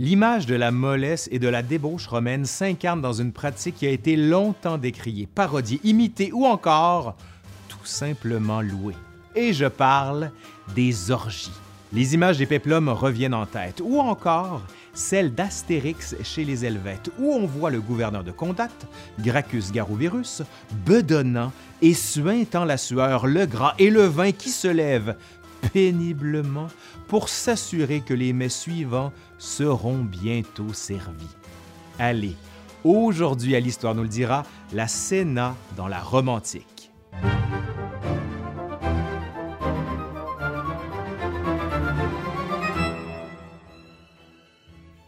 L'image de la mollesse et de la débauche romaine s'incarne dans une pratique qui a été longtemps décriée, parodiée, imitée ou encore tout simplement louée. Et je parle des orgies. Les images des péplums reviennent en tête, ou encore celle d'Astérix chez les Helvètes, où on voit le gouverneur de Contact, Gracchus Garuvirus, bedonnant et suintant la sueur, le gras et le vin qui se lèvent péniblement pour s'assurer que les mets suivants seront bientôt servis. Allez, aujourd'hui à l'Histoire nous le dira, la Sénat dans la Rome antique.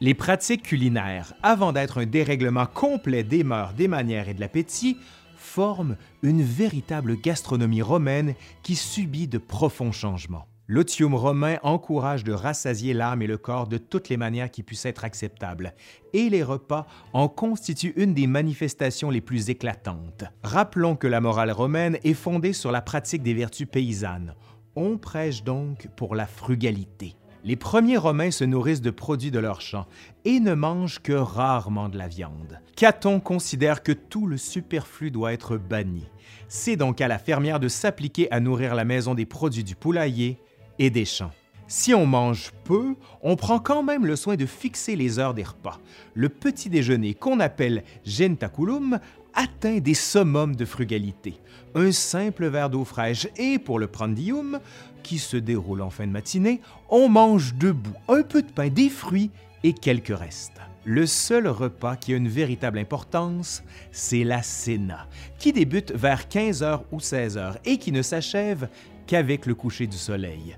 Les pratiques culinaires, avant d'être un dérèglement complet des mœurs, des manières et de l'appétit, forment une véritable gastronomie romaine qui subit de profonds changements. L'otium romain encourage de rassasier l'âme et le corps de toutes les manières qui puissent être acceptables, et les repas en constituent une des manifestations les plus éclatantes. Rappelons que la morale romaine est fondée sur la pratique des vertus paysannes. On prêche donc pour la frugalité. Les premiers Romains se nourrissent de produits de leurs champs et ne mangent que rarement de la viande. Caton considère que tout le superflu doit être banni. C'est donc à la fermière de s'appliquer à nourrir la maison des produits du poulailler et des champs. Si on mange peu, on prend quand même le soin de fixer les heures des repas. Le petit déjeuner, qu'on appelle gentaculum, atteint des summums de frugalité. Un simple verre d'eau fraîche et pour le prandium, qui se déroule en fin de matinée, on mange debout un peu de pain, des fruits et quelques restes. Le seul repas qui a une véritable importance, c'est la cena, qui débute vers 15h ou 16h et qui ne s'achève qu'avec le coucher du soleil.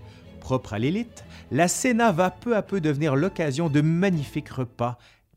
Propre à l'élite, la Sénat va peu à peu devenir l'occasion de magnifiques repas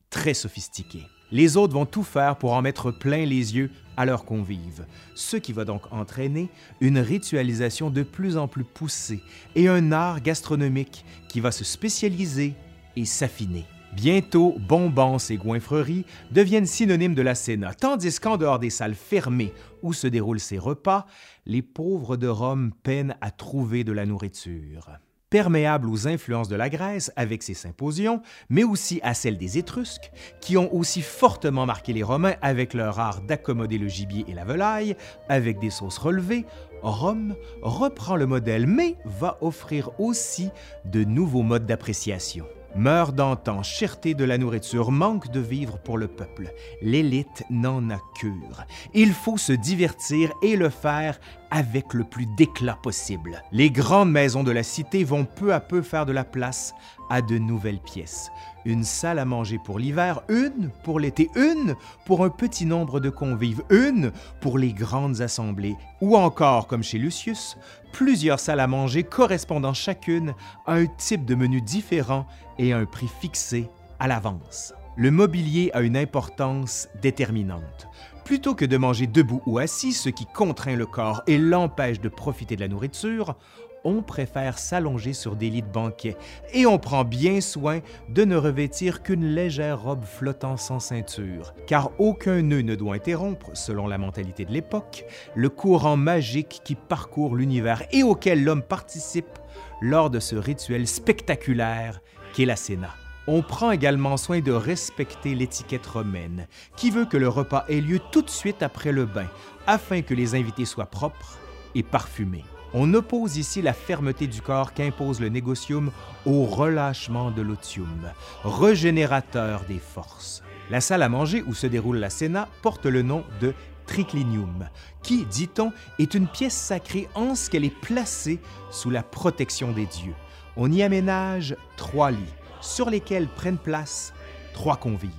très sophistiqués. Les autres vont tout faire pour en mettre plein les yeux à leurs convives, ce qui va donc entraîner une ritualisation de plus en plus poussée et un art gastronomique qui va se spécialiser et s'affiner. Bientôt, bonbons et goinfreries deviennent synonymes de la Sénat, tandis qu'en dehors des salles fermées où se déroulent ces repas, les pauvres de Rome peinent à trouver de la nourriture. Perméable aux influences de la Grèce avec ses symposions, mais aussi à celles des Étrusques, qui ont aussi fortement marqué les Romains avec leur art d'accommoder le gibier et la volaille, avec des sauces relevées, Rome reprend le modèle, mais va offrir aussi de nouveaux modes d'appréciation. Meurt d'antan, cherté de la nourriture, manque de vivre pour le peuple. L'élite n'en a cure. Il faut se divertir et le faire avec le plus d'éclat possible. Les grandes maisons de la cité vont peu à peu faire de la place à de nouvelles pièces. Une salle à manger pour l'hiver, une pour l'été, une pour un petit nombre de convives, une pour les grandes assemblées, ou encore, comme chez Lucius, plusieurs salles à manger correspondant chacune à un type de menu différent et un prix fixé à l'avance. Le mobilier a une importance déterminante. Plutôt que de manger debout ou assis, ce qui contraint le corps et l'empêche de profiter de la nourriture, on préfère s'allonger sur des lits de banquet et on prend bien soin de ne revêtir qu'une légère robe flottant sans ceinture, car aucun nœud ne doit interrompre, selon la mentalité de l'époque, le courant magique qui parcourt l'univers et auquel l'homme participe lors de ce rituel spectaculaire qu'est la Sénat. On prend également soin de respecter l'étiquette romaine, qui veut que le repas ait lieu tout de suite après le bain, afin que les invités soient propres et parfumés. On oppose ici la fermeté du corps qu'impose le négocium au relâchement de l'otium, régénérateur des forces. La salle à manger où se déroule la Sénat porte le nom de triclinium, qui, dit-on, est une pièce sacrée en ce qu'elle est placée sous la protection des dieux. On y aménage trois lits, sur lesquels prennent place trois convives.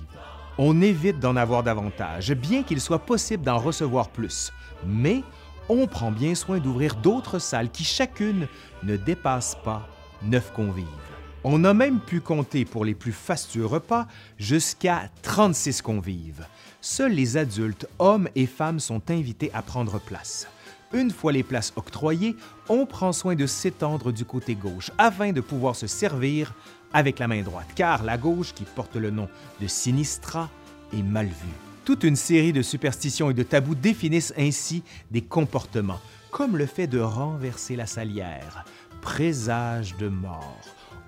On évite d'en avoir davantage, bien qu'il soit possible d'en recevoir plus, mais on prend bien soin d'ouvrir d'autres salles qui chacune ne dépassent pas neuf convives. On a même pu compter pour les plus fastueux repas jusqu'à 36 convives. Seuls les adultes, hommes et femmes, sont invités à prendre place. Une fois les places octroyées, on prend soin de s'étendre du côté gauche afin de pouvoir se servir avec la main droite, car la gauche, qui porte le nom de sinistra, est mal vue. Toute une série de superstitions et de tabous définissent ainsi des comportements, comme le fait de renverser la salière, présage de mort,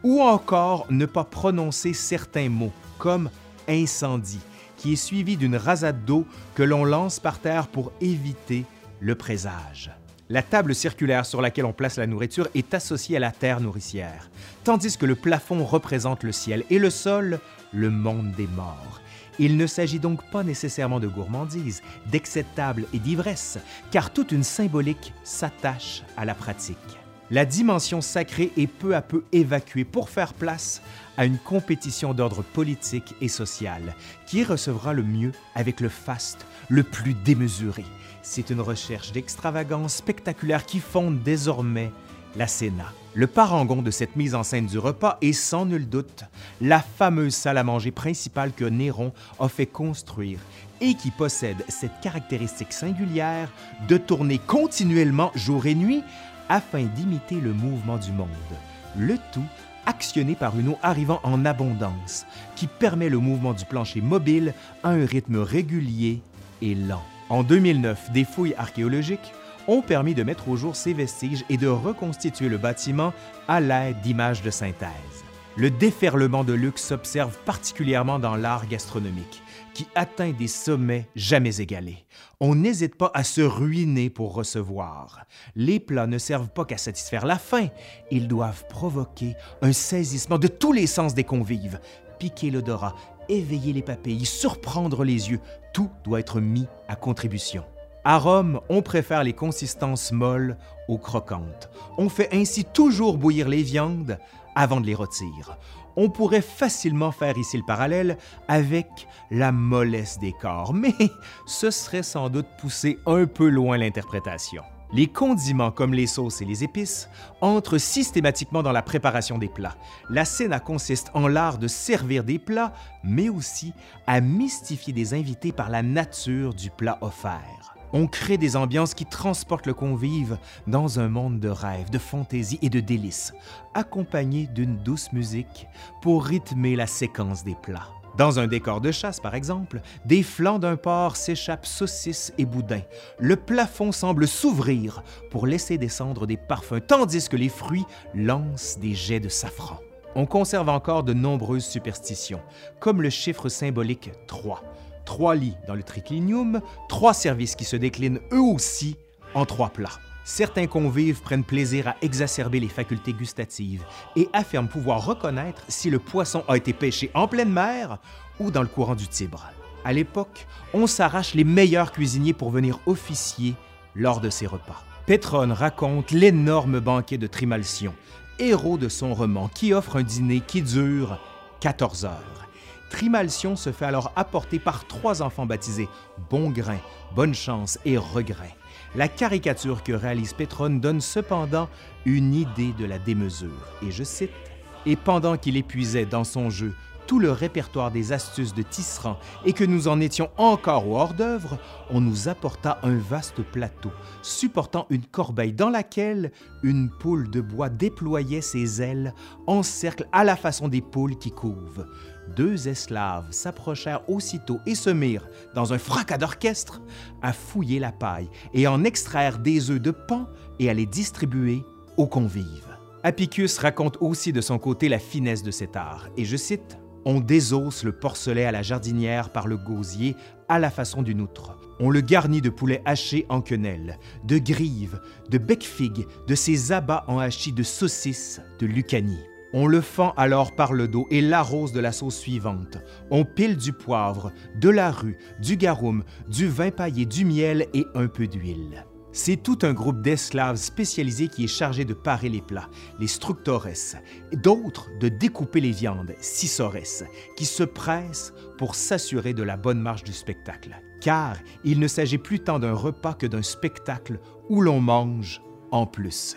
ou encore ne pas prononcer certains mots, comme incendie, qui est suivi d'une rasade d'eau que l'on lance par terre pour éviter le présage. La table circulaire sur laquelle on place la nourriture est associée à la terre nourricière, tandis que le plafond représente le ciel et le sol, le monde des morts. Il ne s'agit donc pas nécessairement de gourmandise, d'excès de table et d'ivresse, car toute une symbolique s'attache à la pratique. La dimension sacrée est peu à peu évacuée pour faire place à une compétition d'ordre politique et social. Qui recevra le mieux avec le faste le plus démesuré? C'est une recherche d'extravagance spectaculaire qui fonde désormais la Sénat. Le parangon de cette mise en scène du repas est sans nul doute la fameuse salle à manger principale que Néron a fait construire et qui possède cette caractéristique singulière de tourner continuellement jour et nuit afin d'imiter le mouvement du monde. Le tout actionné par une eau arrivant en abondance qui permet le mouvement du plancher mobile à un rythme régulier et lent. En 2009, des fouilles archéologiques ont permis de mettre au jour ces vestiges et de reconstituer le bâtiment à l'aide d'images de synthèse. Le déferlement de luxe s'observe particulièrement dans l'art gastronomique, qui atteint des sommets jamais égalés. On n'hésite pas à se ruiner pour recevoir. Les plats ne servent pas qu'à satisfaire la faim, ils doivent provoquer un saisissement de tous les sens des convives, piquer l'odorat, éveiller les papilles, surprendre les yeux, tout doit être mis à contribution. À Rome, on préfère les consistances molles aux croquantes. On fait ainsi toujours bouillir les viandes avant de les rôtir. On pourrait facilement faire ici le parallèle avec la mollesse des corps, mais ce serait sans doute pousser un peu loin l'interprétation. Les condiments comme les sauces et les épices entrent systématiquement dans la préparation des plats. La cena consiste en l'art de servir des plats, mais aussi à mystifier des invités par la nature du plat offert. On crée des ambiances qui transportent le convive dans un monde de rêves, de fantaisie et de délices, accompagné d'une douce musique pour rythmer la séquence des plats. Dans un décor de chasse, par exemple, des flancs d'un porc s'échappent saucisses et boudins. Le plafond semble s'ouvrir pour laisser descendre des parfums, tandis que les fruits lancent des jets de safran. On conserve encore de nombreuses superstitions, comme le chiffre symbolique 3, trois lits dans le triclinium, trois services qui se déclinent eux aussi en trois plats. Certains convives prennent plaisir à exacerber les facultés gustatives et affirment pouvoir reconnaître si le poisson a été pêché en pleine mer ou dans le courant du Tibre. À l'époque, on s'arrache les meilleurs cuisiniers pour venir officier lors de ces repas. Pétrone raconte l'énorme banquet de Trimalcion, héros de son roman, qui offre un dîner qui dure 14 heures. Trimalcion se fait alors apporter par trois enfants baptisés Bon Grain, Bonne Chance et Regret. La caricature que réalise Pétrone donne cependant une idée de la démesure, et je cite Et pendant qu'il épuisait dans son jeu tout le répertoire des astuces de tisserand et que nous en étions encore au hors-d'œuvre, on nous apporta un vaste plateau supportant une corbeille dans laquelle une poule de bois déployait ses ailes en cercle à la façon des poules qui couvent. Deux esclaves s'approchèrent aussitôt et se mirent, dans un fracas d'orchestre, à fouiller la paille et en extraire des œufs de pan et à les distribuer aux convives. Apicus raconte aussi de son côté la finesse de cet art, et je cite on désosse le porcelet à la jardinière par le gosier à la façon d'une outre. On le garnit de poulet haché en quenelle, de grives, de bec-figue, de ses abats en hachis de saucisses, de lucanie. On le fend alors par le dos et l'arrose de la sauce suivante. On pile du poivre, de la rue, du garum, du vin paillé, du miel et un peu d'huile. C'est tout un groupe d'esclaves spécialisés qui est chargé de parer les plats, les structores, d'autres de découper les viandes, scisores, qui se pressent pour s'assurer de la bonne marche du spectacle. Car il ne s'agit plus tant d'un repas que d'un spectacle où l'on mange en plus.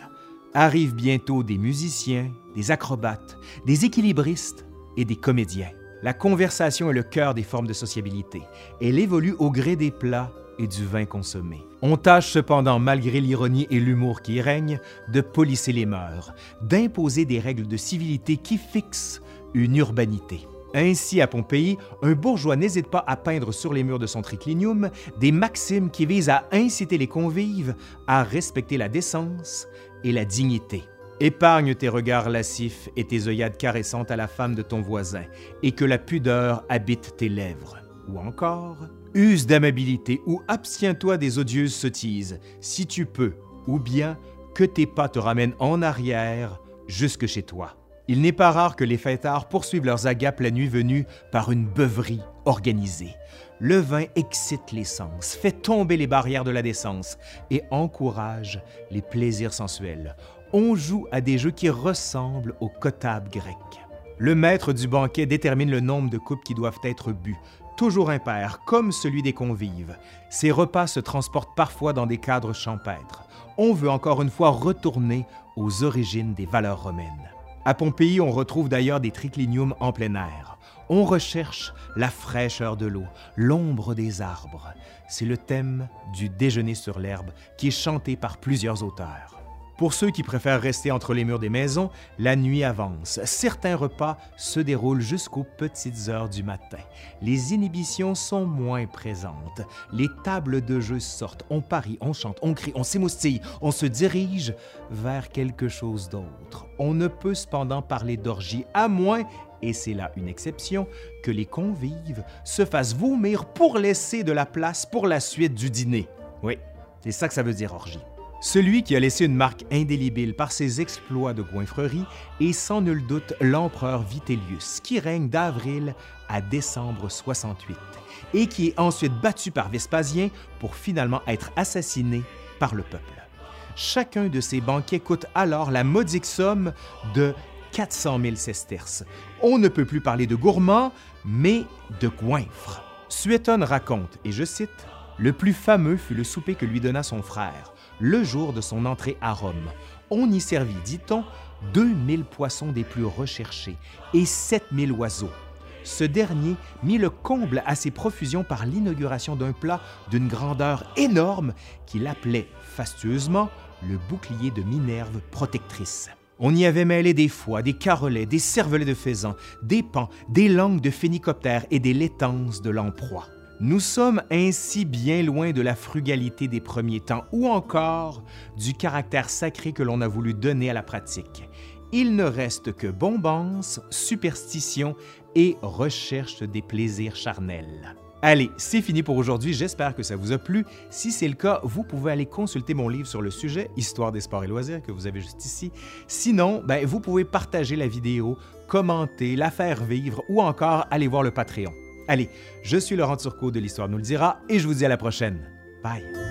Arrivent bientôt des musiciens, des acrobates, des équilibristes et des comédiens. La conversation est le cœur des formes de sociabilité. Elle évolue au gré des plats et du vin consommé. On tâche cependant, malgré l'ironie et l'humour qui règnent, de polisser les mœurs, d'imposer des règles de civilité qui fixent une urbanité. Ainsi, à Pompéi, un bourgeois n'hésite pas à peindre sur les murs de son triclinium des maximes qui visent à inciter les convives à respecter la décence et la dignité. Épargne tes regards lascifs et tes œillades caressantes à la femme de ton voisin, et que la pudeur habite tes lèvres. Ou encore, use d'amabilité ou abstiens-toi des odieuses sottises, si tu peux, ou bien que tes pas te ramènent en arrière jusque chez toi. Il n'est pas rare que les fêtards poursuivent leurs agapes la nuit venue par une beuverie organisée. Le vin excite les sens, fait tomber les barrières de la décence et encourage les plaisirs sensuels. On joue à des jeux qui ressemblent au cotable grec. Le maître du banquet détermine le nombre de coupes qui doivent être bues, toujours impair, comme celui des convives. Ces repas se transportent parfois dans des cadres champêtres. On veut encore une fois retourner aux origines des valeurs romaines. À Pompéi, on retrouve d'ailleurs des tricliniums en plein air. On recherche la fraîcheur de l'eau, l'ombre des arbres. C'est le thème du déjeuner sur l'herbe qui est chanté par plusieurs auteurs. Pour ceux qui préfèrent rester entre les murs des maisons, la nuit avance. Certains repas se déroulent jusqu'aux petites heures du matin. Les inhibitions sont moins présentes. Les tables de jeu sortent. On parie, on chante, on crie, on s'émoustille, on se dirige vers quelque chose d'autre. On ne peut cependant parler d'orgie à moins et c'est là une exception, que les convives se fassent vomir pour laisser de la place pour la suite du dîner. Oui, c'est ça que ça veut dire orgie. Celui qui a laissé une marque indélébile par ses exploits de goinfrerie est sans nul doute l'empereur Vitellius, qui règne d'avril à décembre 68 et qui est ensuite battu par Vespasien pour finalement être assassiné par le peuple. Chacun de ces banquets coûte alors la modique somme de 400 000 sesterces. On ne peut plus parler de gourmand, mais de goinfre. Suétone raconte, et je cite, Le plus fameux fut le souper que lui donna son frère le jour de son entrée à Rome. On y servit, dit-on, 2000 poissons des plus recherchés et 7000 oiseaux. Ce dernier mit le comble à ses profusions par l'inauguration d'un plat d'une grandeur énorme qu'il appelait fastueusement le bouclier de Minerve protectrice. On y avait mêlé des foies, des carolets, des cervelets de faisan, des pans, des langues de phénicoptère et des laitances de lamproie. Nous sommes ainsi bien loin de la frugalité des premiers temps ou encore du caractère sacré que l'on a voulu donner à la pratique. Il ne reste que bombance, superstition et recherche des plaisirs charnels. Allez, c'est fini pour aujourd'hui. J'espère que ça vous a plu. Si c'est le cas, vous pouvez aller consulter mon livre sur le sujet, Histoire des sports et loisirs, que vous avez juste ici. Sinon, ben, vous pouvez partager la vidéo, commenter, la faire vivre ou encore aller voir le Patreon. Allez, je suis Laurent Turcot de l'Histoire nous le dira et je vous dis à la prochaine. Bye!